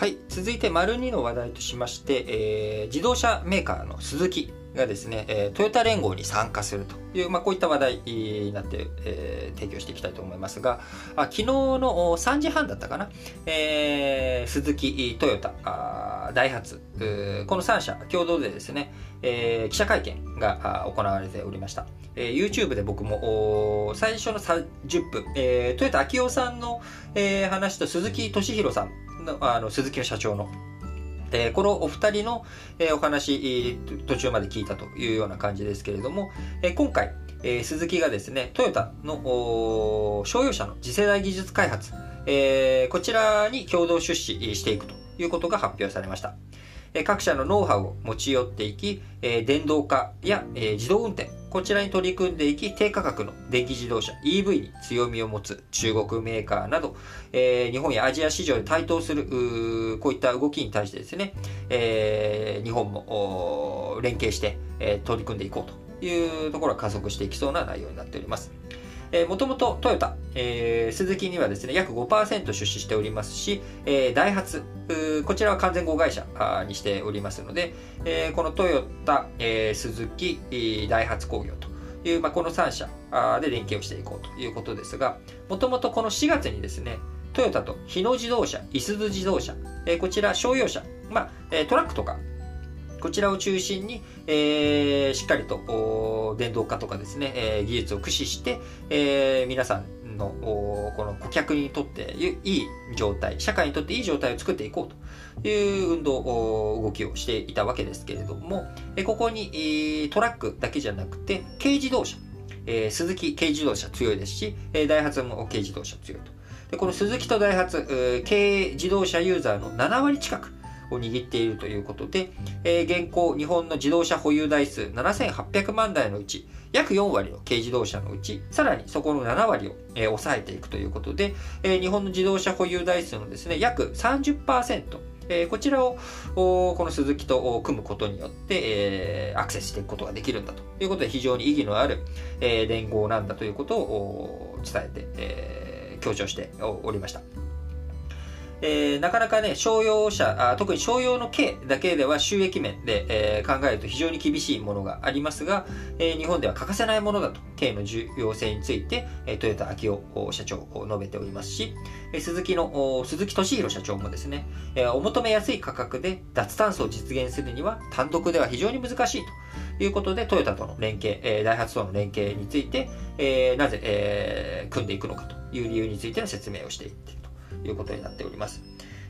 はい、続いて丸2の話題としまして、えー、自動車メーカーのスズキがですね、えー、トヨタ連合に参加するという、まあ、こういった話題になって、えー、提供していきたいと思いますが、あ昨日の3時半だったかな、えー、鈴木、トヨタ、あダイハツ、この3社共同でですね、えー、記者会見が行われておりました。えー、YouTube で僕も最初の30分、えー、トヨタ秋夫さんの、えー、話と鈴木俊弘さん、あの、鈴木の社長の、え、このお二人の、え、お話、途中まで聞いたというような感じですけれども、え、今回、えー、鈴木がですね、トヨタの商用車の次世代技術開発、え、こちらに共同出資していくということが発表されました。各社のノウハウを持ち寄っていき、電動化や自動運転、こちらに取り組んでいき、低価格の電気自動車 EV に強みを持つ中国メーカーなどえ、日本やアジア市場に台頭する、こういった動きに対してですねえ、日本も連携してえ、取り組んでいこうというところは加速していきそうな内容になっております。えー、もともとトヨタ、えー、鈴木にはですね、約5%出資しておりますし、えー、ダイハツ、こちらは完全子会社にしておりますので、えー、このトヨタ、えー、鈴木、ダイハツ工業という、まあ、この3社で連携をしていこうということですが、もともとこの4月にですね、トヨタと日野自動車、いすゞ自動車、えー、こちら商用車、まあ、トラックとかこちらを中心に、えー、しっかりと電動化とかですね、えー、技術を駆使して、えー、皆さんのこの顧客にとっていい状態、社会にとっていい状態を作っていこうという運動、動きをしていたわけですけれども、ここにトラックだけじゃなくて、軽自動車、えー、鈴木軽自動車強いですし、ダイハツも軽自動車強いと。でこの鈴木とダイハツ、軽自動車ユーザーの7割近く、を握っているということで、えー、現行日本の自動車保有台数7800万台のうち、約4割の軽自動車のうち、さらにそこの7割を、えー、抑えていくということで、えー、日本の自動車保有台数のですね、約30%、えー、こちらをこの鈴木と組むことによって、えー、アクセスしていくことができるんだということで非常に意義のある、えー、連合なんだということを伝えて、えー、強調しておりました。えー、なかなかね、商用車、あ特に商用の軽だけでは収益面で、えー、考えると非常に厳しいものがありますが、えー、日本では欠かせないものだと、軽の重要性について、えー、トヨタ秋夫社長を述べておりますし、えー、鈴木の、鈴木俊弘社長もですね、えー、お求めやすい価格で脱炭素を実現するには単独では非常に難しいということで、トヨタとの連携、え、ダイハツとの連携について、えー、なぜ、えー、組んでいくのかという理由についての説明をしていっていると。いうことになっております。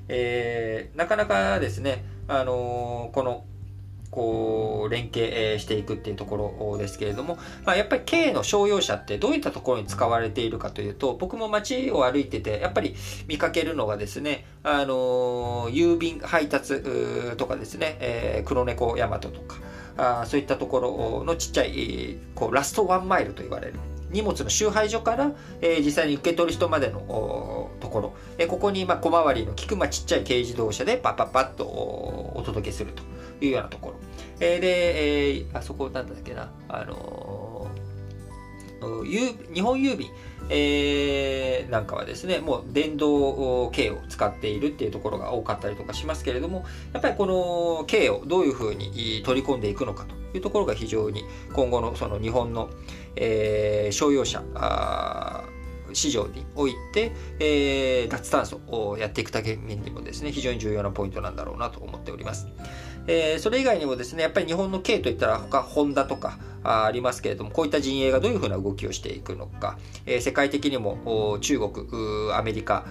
えー、なかなかですね、あのー、この、こう、連携していくっていうところですけれども、まあ、やっぱり軽の商用車ってどういったところに使われているかというと、僕も街を歩いてて、やっぱり見かけるのがですね、あの、郵便配達とかですね、えー、黒猫ヤマトとか、あそういったところのちっちゃい、こう、ラストワンマイルと言われる、荷物の集配所から、えー、実際に受け取る人までのところ、えー、ここに、まあ、小回りの利く、まあ、ちっちゃい軽自動車でパッパッパッとお届けするというようなところ。えー、で、えー、あそこなんだっけな、あのー、日本郵便、えー、なんかはですね、もう電動軽を使っているっていうところが多かったりとかしますけれども、やっぱりこの軽をどういうふうに取り込んでいくのかというところが非常に今後のその日本の、えー、商用車市場において、えー、脱炭素をやっていくためにもですね、非常に重要なポイントなんだろうなと思っております。えー、それ以外にもですね、やっぱり日本の軽といったら他、ホンダとかあありますけれども、こういった陣営がどういうふうな動きをしていくのか、えー、世界的にも中国、アメリカ、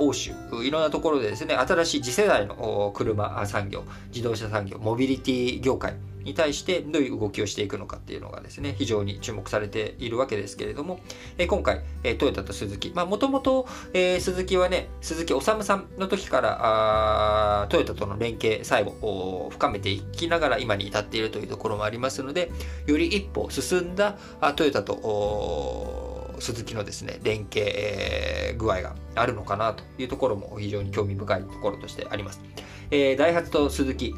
欧州、いろんなところでですね、新しい次世代の車産業、自動車産業、モビリティ業界、に対してどういう動きをしていくのかっていうのがですね、非常に注目されているわけですけれども、え今回、えトヨタと鈴木、まあもともと、え鈴木はね、鈴木治さんの時からあトヨタとの連携、最後を深めていきながら今に至っているというところもありますので、より一歩進んだあトヨタと鈴木のですね、連携、具合があるのかなというところも非常に興味深いところとしてあります。え、ダイハツと鈴木、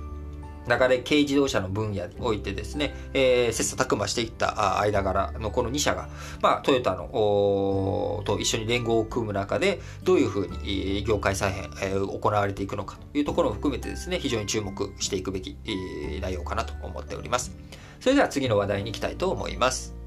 流れ軽自動車の分野においてですね、えー、切磋琢磨していった間柄のこの2社が、まあ、トヨタのと一緒に連合を組む中で、どういうふうに業界再編、えー、行われていくのかというところも含めてですね、非常に注目していくべき内容かなと思っております。それでは次の話題に行きたいと思います。